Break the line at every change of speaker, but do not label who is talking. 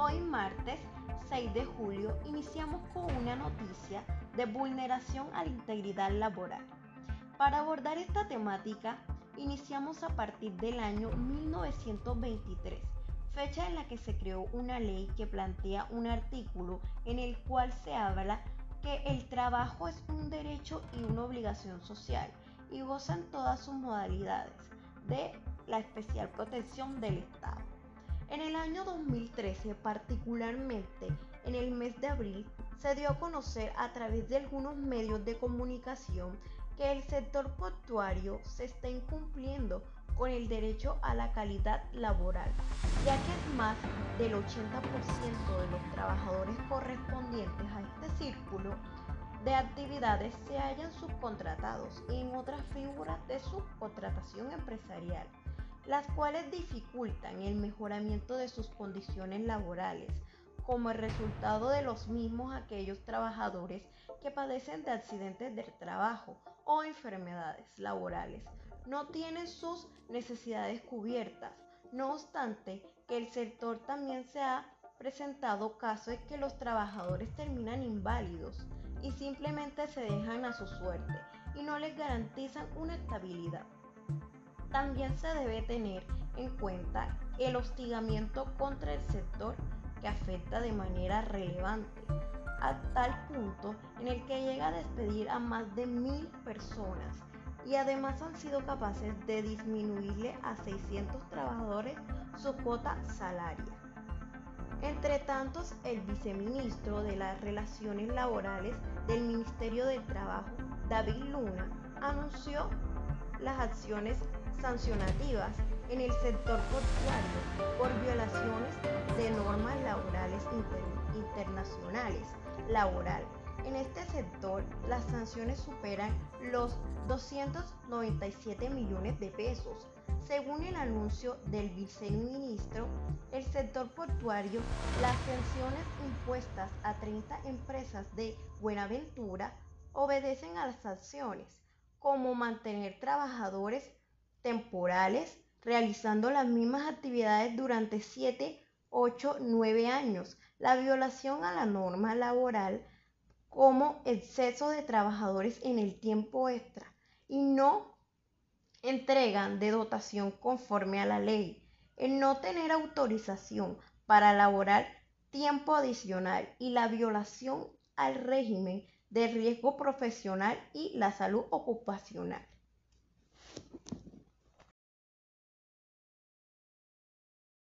Hoy martes 6 de julio iniciamos con una noticia de vulneración a la integridad laboral. Para abordar esta temática, iniciamos a partir del año 1923, fecha en la que se creó una ley que plantea un artículo en el cual se habla que el trabajo es un derecho y una obligación social y gozan todas sus modalidades de la especial protección del Estado. En el año 2013, particularmente en el mes de abril, se dio a conocer a través de algunos medios de comunicación que el sector portuario se está incumpliendo con el derecho a la calidad laboral, ya que es más del 80% de los trabajadores correspondientes a este círculo de actividades se hallan subcontratados en otras figuras de subcontratación empresarial las cuales dificultan el mejoramiento de sus condiciones laborales, como el resultado de los mismos aquellos trabajadores que padecen de accidentes del trabajo o enfermedades laborales. No tienen sus necesidades cubiertas. No obstante, que el sector también se ha presentado casos en que los trabajadores terminan inválidos y simplemente se dejan a su suerte y no les garantizan una estabilidad. También se debe tener en cuenta el hostigamiento contra el sector que afecta de manera relevante, a tal punto en el que llega a despedir a más de mil personas y además han sido capaces de disminuirle a 600 trabajadores su cuota salaria. Entre tantos, el viceministro de las Relaciones Laborales del Ministerio del Trabajo, David Luna, anunció las acciones sancionativas en el sector portuario por violaciones de normas laborales internacionales laboral. En este sector las sanciones superan los 297 millones de pesos. Según el anuncio del viceministro, el sector portuario, las sanciones impuestas a 30 empresas de Buenaventura obedecen a las sanciones, como mantener trabajadores temporales realizando las mismas actividades durante 7, 8, 9 años. La violación a la norma laboral como exceso de trabajadores en el tiempo extra y no entregan de dotación conforme a la ley. El no tener autorización para elaborar tiempo adicional y la violación al régimen del riesgo profesional y la salud ocupacional.